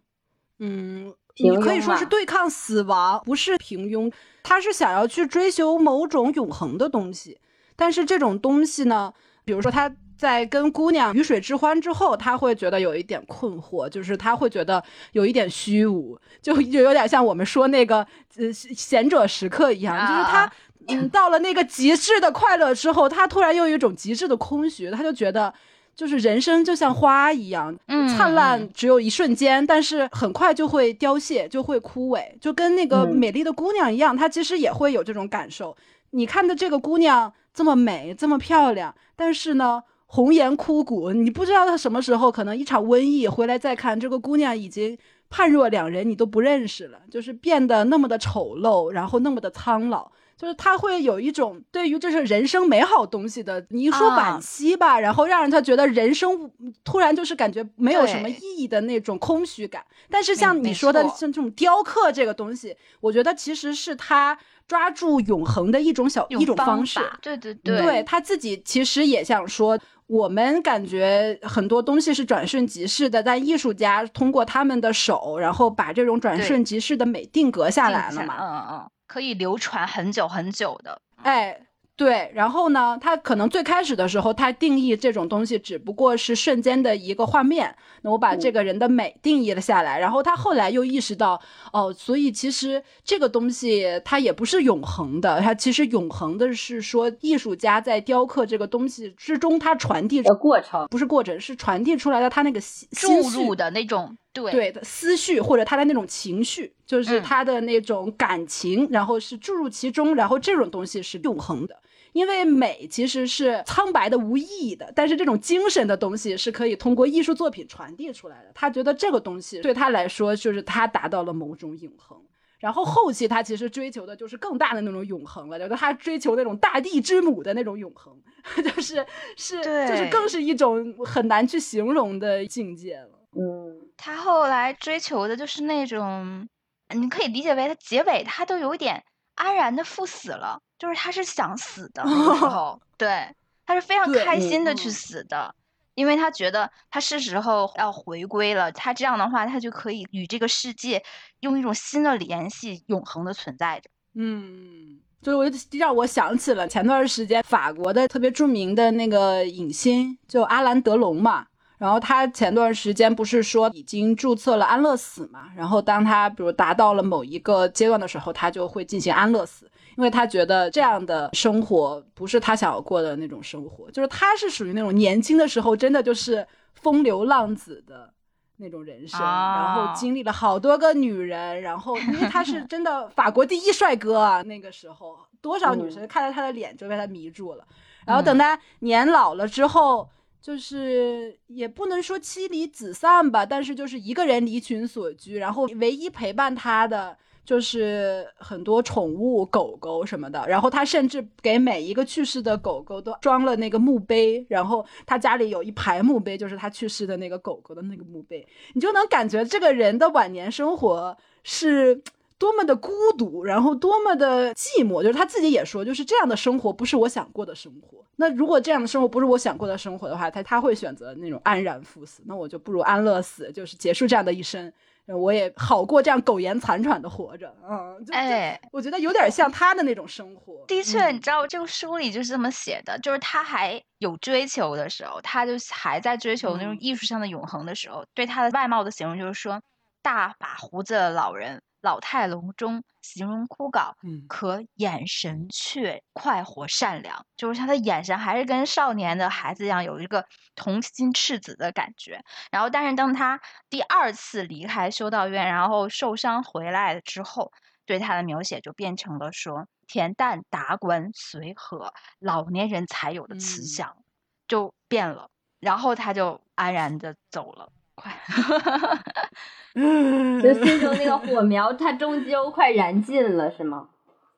嗯，你可以说是对抗死亡，不是平庸。他是想要去追求某种永恒的东西，但是这种东西呢，比如说他在跟姑娘鱼水之欢之后，他会觉得有一点困惑，就是他会觉得有一点虚无，就就有点像我们说那个呃贤者时刻一样，就是他。嗯，到了那个极致的快乐之后，他突然又有一种极致的空虚，他就觉得，就是人生就像花一样，灿烂只有一瞬间，但是很快就会凋谢，就会枯萎，就跟那个美丽的姑娘一样，她其实也会有这种感受。你看的这个姑娘这么美，这么漂亮，但是呢，红颜枯骨，你不知道她什么时候可能一场瘟疫回来再看，这个姑娘已经判若两人，你都不认识了，就是变得那么的丑陋，然后那么的苍老。就是他会有一种对于这是人生美好东西的，你一说惋惜吧，然后让人他觉得人生突然就是感觉没有什么意义的那种空虚感。但是像你说的像这种雕刻这个东西，我觉得其实是他抓住永恒的一种小一种方式。对对对，对他自己其实也想说，我们感觉很多东西是转瞬即逝的，但艺术家通过他们的手，然后把这种转瞬即逝的美定格下来了嘛。嗯嗯。可以流传很久很久的，哎。对，然后呢，他可能最开始的时候，他定义这种东西只不过是瞬间的一个画面。那我把这个人的美定义了下来，然后他后来又意识到，哦，所以其实这个东西它也不是永恒的，它其实永恒的是说艺术家在雕刻这个东西之中，他传递的过程不是过程，是传递出来的他那个注入的那种对对的思绪或者他的那种情绪，就是他的那种感情，然后是注入其中，然后这种东西是永恒的。因为美其实是苍白的、无意义的，但是这种精神的东西是可以通过艺术作品传递出来的。他觉得这个东西对他来说，就是他达到了某种永恒。然后后期他其实追求的就是更大的那种永恒了，觉得他追求那种大地之母的那种永恒，就是是就是更是一种很难去形容的境界了。嗯，他后来追求的就是那种，你可以理解为他结尾他都有点安然的赴死了。就是他是想死的那时 候，对，他是非常开心的去死的，因为他觉得他是时候要回归了。他这样的话，他就可以与这个世界用一种新的联系，永恒的存在着。嗯，就是我就让我想起了前段时间法国的特别著名的那个影星，就阿兰德龙嘛。然后他前段时间不是说已经注册了安乐死嘛？然后当他比如达到了某一个阶段的时候，他就会进行安乐死。因为他觉得这样的生活不是他想要过的那种生活，就是他是属于那种年轻的时候真的就是风流浪子的那种人生，然后经历了好多个女人，然后因为他是真的 法国第一帅哥啊，那个时候多少女生看到他的脸就被他迷住了，然后等他年老了之后，就是也不能说妻离子散吧，但是就是一个人离群所居，然后唯一陪伴他的。就是很多宠物狗狗什么的，然后他甚至给每一个去世的狗狗都装了那个墓碑，然后他家里有一排墓碑，就是他去世的那个狗狗的那个墓碑，你就能感觉这个人的晚年生活是多么的孤独，然后多么的寂寞。就是他自己也说，就是这样的生活不是我想过的生活。那如果这样的生活不是我想过的生活的话，他他会选择那种安然赴死。那我就不如安乐死，就是结束这样的一生。我也好过这样苟延残喘的活着。嗯，哎，我觉得有点像他的那种生活。的确，你知道这个书里就是这么写的，就是他还有追求的时候，他就还在追求那种艺术上的永恒的时候，对他的外貌的形容就是说，大把胡子的老人。老态龙钟，形容枯槁，可眼神却快活善良。就是他的眼神还是跟少年的孩子一样，有一个童心赤子的感觉。然后，但是当他第二次离开修道院，然后受伤回来之后，对他的描写就变成了说：“恬淡达观，随和，老年人才有的慈祥，就变了。”然后他就安然的走了。快，嗯 就心中那个火 苗，它终究快燃尽了，是吗？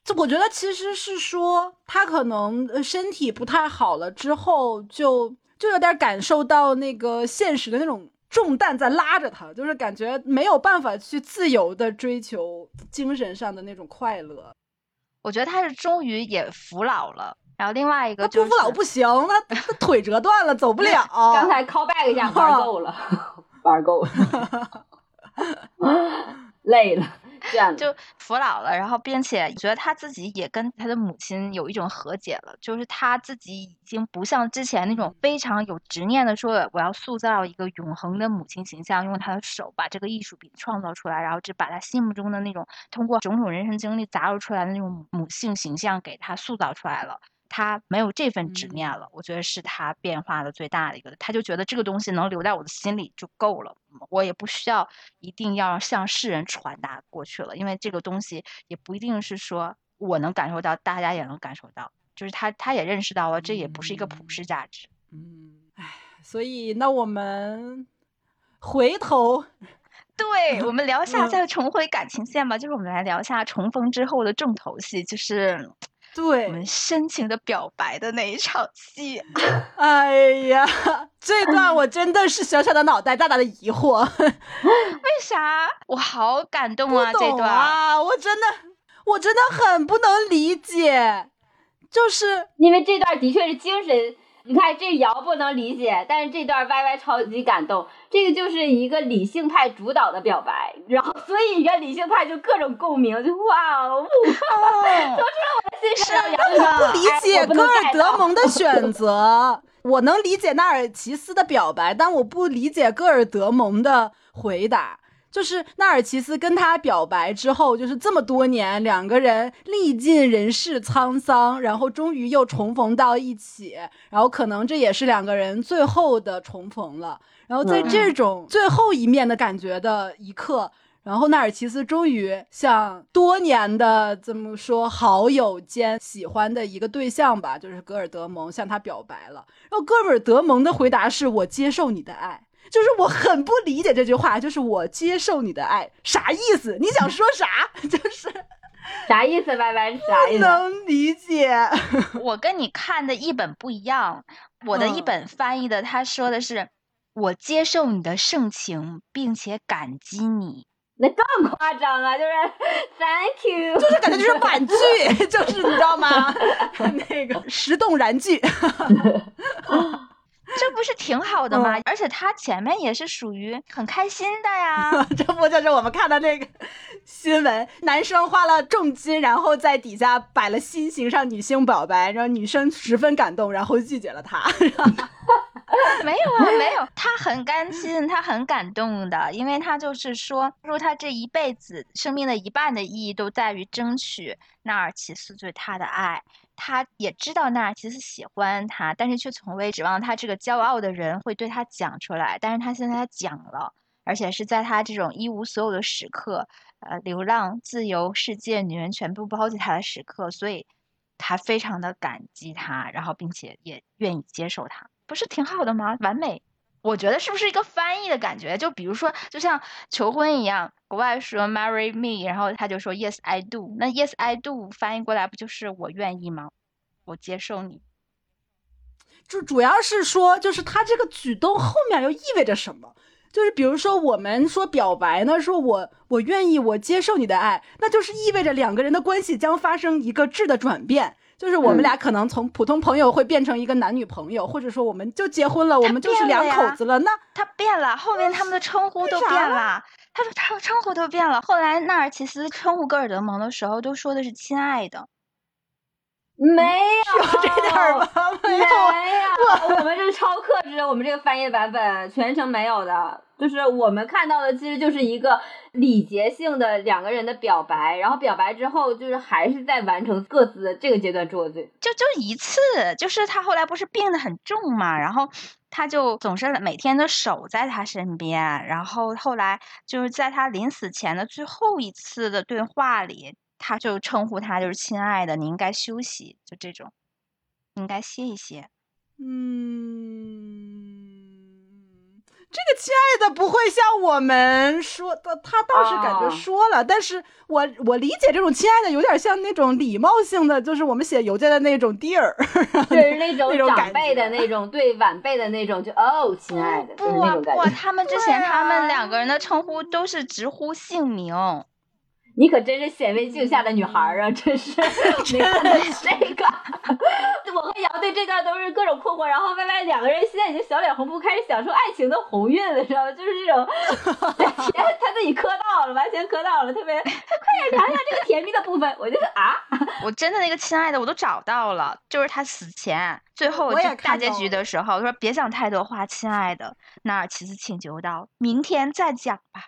这我觉得其实是说，他可能身体不太好了之后，就就有点感受到那个现实的那种重担在拉着他，就是感觉没有办法去自由的追求精神上的那种快乐。我觉得他是终于也服老了。然后另外一个，不服老不行，他他腿折断了，走不了。刚才 call back 一下，玩够了。玩够了，累了，这样就服老了。然后，并且觉得他自己也跟他的母亲有一种和解了，就是他自己已经不像之前那种非常有执念的说我要塑造一个永恒的母亲形象，用他的手把这个艺术品创造出来，然后只把他心目中的那种通过种种人生经历杂糅出来的那种母性形象给他塑造出来了。他没有这份执念了，我觉得是他变化的最大的一个。他就觉得这个东西能留在我的心里就够了，我也不需要一定要向世人传达过去了，因为这个东西也不一定是说我能感受到，大家也能感受到。就是他，他也认识到了，这也不是一个普世价值。嗯，唉，所以那我们回头，对我们聊一下再重回感情线吧，就是我们来聊一下重逢之后的重头戏，就是。对我们深情的表白的那一场戏，哎呀，这段我真的是小小的脑袋大大的疑惑，为啥？我好感动啊！这段啊，我真的，我真的很不能理解，就是因为这段的确是精神。你看这瑶不能理解，但是这段 Y Y 超级感动。这个就是一个理性派主导的表白，然后所以你看理性派就各种共鸣，就哇哦，说出了我的心声。我不理解戈尔德蒙的选择，我能理解纳尔齐斯的表白，但我不理解戈尔德蒙的回答。就是纳尔齐斯跟他表白之后，就是这么多年，两个人历尽人世沧桑，然后终于又重逢到一起，然后可能这也是两个人最后的重逢了。然后在这种最后一面的感觉的一刻，然后纳尔齐斯终于向多年的怎么说好友兼喜欢的一个对象吧，就是格尔德蒙向他表白了。然后戈尔德蒙的回答是：“我接受你的爱。”就是我很不理解这句话，就是我接受你的爱，啥意思？你想说啥？就是啥意思？歪歪啥意思？能理解。我跟你看的一本不一样，我的一本翻译的，他说的是我接受你的盛情，并且感激你。那更夸张了，就是 Thank you，就是感觉就是婉拒，就是你知道吗？那个石动燃句。这不是挺好的吗？而且他前面也是属于很开心的呀。这不就是我们看的那个 新闻？男生花了重金，然后在底下摆了心形上女性表白，然后女生十分感动，然后拒绝了他。没有啊，没有，他很甘心，他很感动的，因为他就是说，说他这一辈子生命的一半的意义都在于争取纳尔奇斯对他的爱。他也知道那其实喜欢他，但是却从未指望他这个骄傲的人会对他讲出来。但是他现在讲了，而且是在他这种一无所有的时刻，呃，流浪、自由、世界、女人全部抛弃他的时刻，所以他非常的感激他，然后并且也愿意接受他，不是挺好的吗？完美。我觉得是不是一个翻译的感觉？就比如说，就像求婚一样，国外说 marry me，然后他就说 yes I do，那 yes I do 翻译过来不就是我愿意吗？我接受你。就主要是说，就是他这个举动后面又意味着什么？就是比如说我们说表白呢，说我我愿意，我接受你的爱，那就是意味着两个人的关系将发生一个质的转变。就是我们俩可能从普通朋友会变成一个男女朋友，或者说我们就结婚了，我们就是两口子了。那他变了，后面他们的称呼都变了。他他称呼都变了。后来纳尔齐斯称呼戈尔德蒙的时候，都说的是亲爱的。没有这点吗？没有，我们这是超克制，我们这个翻译的版本全程没有的。就是我们看到的，其实就是一个礼节性的两个人的表白，然后表白之后，就是还是在完成各自的这个阶段做的，就就一次，就是他后来不是病得很重嘛，然后他就总是每天都守在他身边，然后后来就是在他临死前的最后一次的对话里。他就称呼他就是亲爱的，你应该休息，就这种，应该歇一歇。嗯，这个亲爱的不会像我们说的，他倒是感觉说了，但是我我理解这种亲爱的有点像那种礼貌性的，就是我们写邮件的那种 dear，就是那种长辈的那种对晚辈的那种，就哦，亲爱的，就是那种感觉。他们之前他们两个人的称呼都是直呼姓名。你可真是显微镜下的女孩啊！真是 没看到这个。我和瑶对这段都是各种困惑，然后歪歪两个人现在已经小脸红，扑开始享受爱情的红晕了，知道吗？就是这种，他自己磕到了，完全磕到了，特别。快点聊一下这个甜蜜的部分，我就是啊，我真的那个亲爱的我都找到了，就是他死前最后大结局的时候说别想太多话，亲爱的。那尔齐斯请求道：“明天再讲吧。”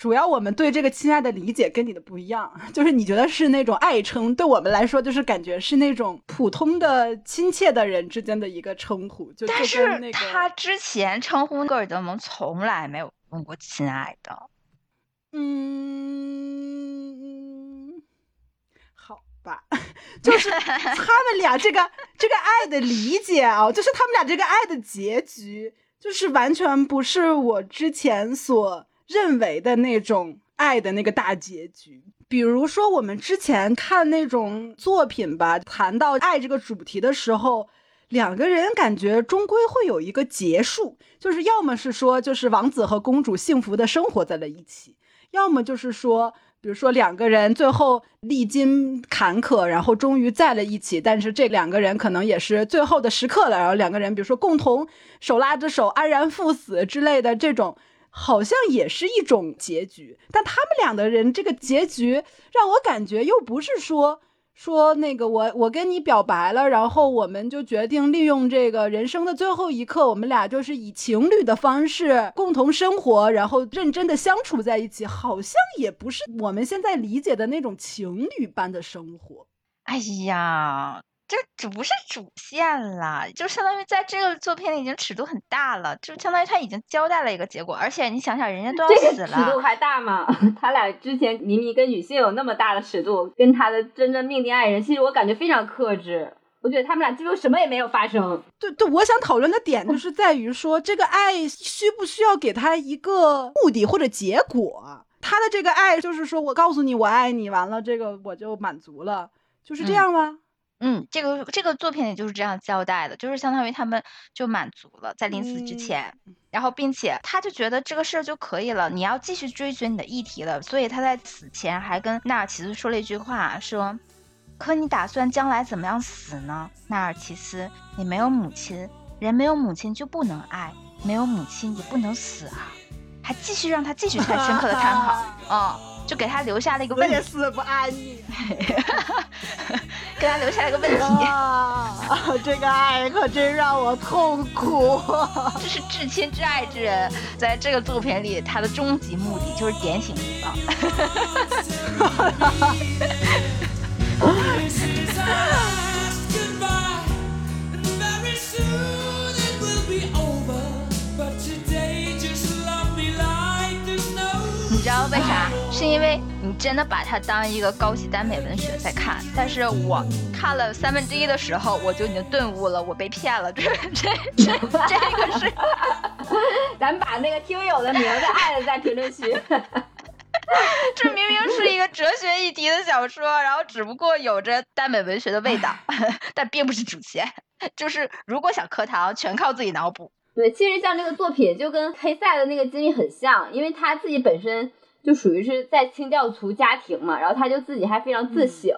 主要我们对这个亲爱的理解跟你的不一样，就是你觉得是那种爱称，对我们来说就是感觉是那种普通的亲切的人之间的一个称呼。就但是他之前称呼戈尔德蒙从来没有问过亲爱的。嗯，好吧，就是他们俩这个这个爱的理解啊，就是他们俩这个爱的结局，就是完全不是我之前所。认为的那种爱的那个大结局，比如说我们之前看那种作品吧，谈到爱这个主题的时候，两个人感觉终归会有一个结束，就是要么是说就是王子和公主幸福的生活在了一起，要么就是说，比如说两个人最后历经坎坷，然后终于在了一起，但是这两个人可能也是最后的时刻了，然后两个人比如说共同手拉着手安然赴死之类的这种。好像也是一种结局，但他们俩的人这个结局让我感觉又不是说说那个我我跟你表白了，然后我们就决定利用这个人生的最后一刻，我们俩就是以情侣的方式共同生活，然后认真的相处在一起，好像也不是我们现在理解的那种情侣般的生活。哎呀。这主不是主线了，就相当于在这个作品里已经尺度很大了，就相当于他已经交代了一个结果。而且你想想，人家都要死了，尺度还大吗？他俩之前明明跟女性有那么大的尺度，跟他的真正命定爱人，其实我感觉非常克制。我觉得他们俩几乎什么也没有发生。对对，我想讨论的点就是在于说，这个爱需不需要给他一个目的或者结果？他的这个爱就是说我告诉你我爱你，完了这个我就满足了，就是这样吗？嗯，这个这个作品里就是这样交代的，就是相当于他们就满足了，在临死之前，然后并且他就觉得这个事儿就可以了，你要继续追寻你的议题了，所以他在死前还跟纳尔奇斯说了一句话，说：“可你打算将来怎么样死呢？纳尔奇斯，你没有母亲，人没有母亲就不能爱，没有母亲也不能死啊！”还继续让他继续太深刻的探讨，嗯。就给他留下了一个问题，死不安逸，给他留下了一个问题啊！这个爱可真让我痛苦。这是至亲至爱之人，在这个作品里，他的终极目的就是点醒对方。是因为你真的把它当一个高级耽美文学在看，但是我看了三分之一的时候，我就已经顿悟了，我被骗了。这这这这个是，咱把那个听友的名字艾特在评论区。这明明是一个哲学议题的小说，然后只不过有着耽美文学的味道，但并不是主线。就是如果想磕糖，全靠自己脑补。对，其实像这个作品就跟黑塞的那个经历很像，因为他自己本身就属于是在清教徒家庭嘛，然后他就自己还非常自省，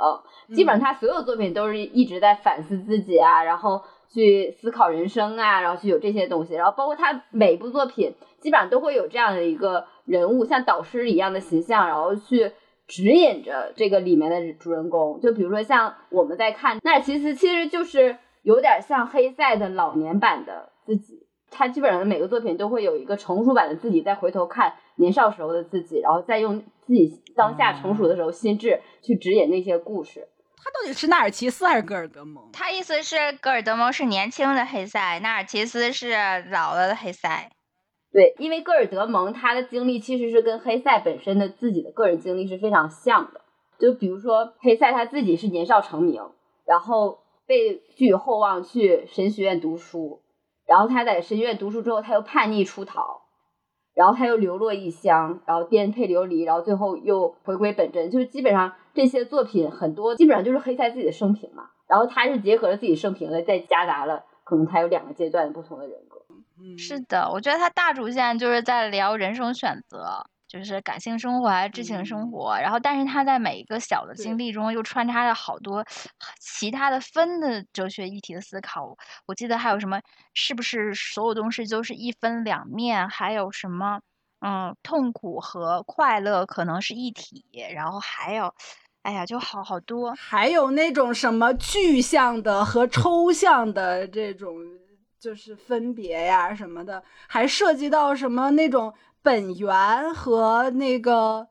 基本上他所有作品都是一直在反思自己啊，然后去思考人生啊，然后去有这些东西，然后包括他每部作品基本上都会有这样的一个人物，像导师一样的形象，然后去指引着这个里面的主人公。就比如说像我们在看那其实其实就是有点像黑塞的老年版的自己。他基本上每个作品都会有一个成熟版的自己，再回头看年少时候的自己，然后再用自己当下成熟的时候心智去指引那些故事。他到底是纳尔齐斯还是戈尔德蒙？他意思是戈尔德蒙是年轻的黑塞，纳尔齐斯是老了的黑塞。对，因为戈尔德蒙他的经历其实是跟黑塞本身的自己的个人经历是非常像的。就比如说黑塞他自己是年少成名，然后被寄予厚望去神学院读书。然后他在神学院读书之后，他又叛逆出逃，然后他又流落异乡，然后颠沛流离，然后最后又回归本真。就是基本上这些作品很多，基本上就是黑塞自己的生平嘛。然后他是结合了自己生平的，再夹杂了可能他有两个阶段不同的人格。是的，我觉得他大主线就是在聊人生选择。就是感性生活还是知情生活，然后但是他在每一个小的经历中又穿插了好多其他的分的哲学议题的思考。我记得还有什么，是不是所有东西都是一分两面？还有什么，嗯，痛苦和快乐可能是一体。然后还有，哎呀，就好好多。还有那种什么具象的和抽象的这种，就是分别呀什么的，还涉及到什么那种。本源和那个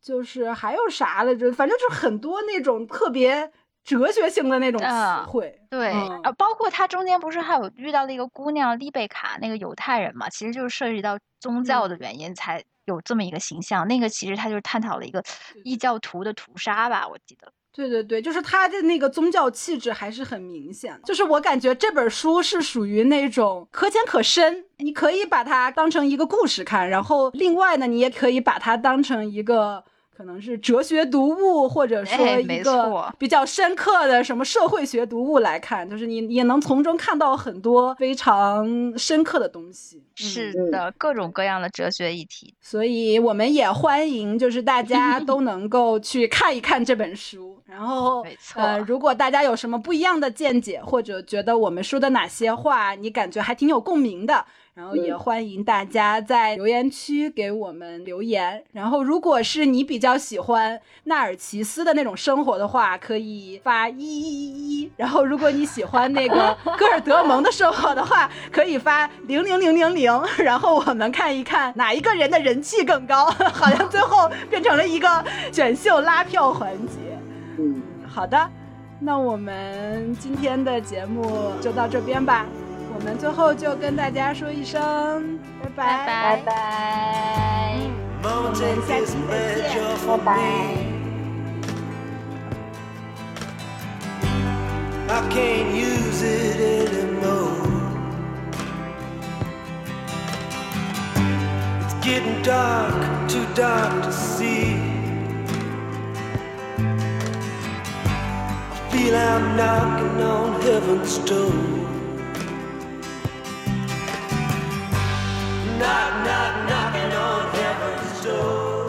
就是还有啥来着？反正就很多那种特别哲学性的那种词汇。对，啊，包括他中间不是还有遇到了一个姑娘丽贝卡，那个犹太人嘛，其实就是涉及到宗教的原因才有这么一个形象。那个其实他就是探讨了一个异教徒的屠杀吧，我记得。对对对，就是他的那个宗教气质还是很明显。就是我感觉这本书是属于那种可浅可深，你可以把它当成一个故事看，然后另外呢，你也可以把它当成一个。可能是哲学读物，或者说一个比较深刻的什么社会学读物来看，就是你也能从中看到很多非常深刻的东西。是的，各种各样的哲学议题。所以我们也欢迎，就是大家都能够去看一看这本书。然后，呃，如果大家有什么不一样的见解，或者觉得我们说的哪些话你感觉还挺有共鸣的。然后也欢迎大家在留言区给我们留言。然后，如果是你比较喜欢纳尔奇斯的那种生活的话，可以发一一一一。然后，如果你喜欢那个 戈尔德蒙的生活的话，可以发零零零零零。然后我们看一看哪一个人的人气更高。好像最后变成了一个选秀拉票环节。嗯，好的，那我们今天的节目就到这边吧。我们最后就跟大家说一声拜拜拜拜，我们下期再见，拜拜。I can't use it anymore. It's getting dark, too dark to see. I feel I'm knocking on heaven's door. Knock, knock, knocking on heaven's door.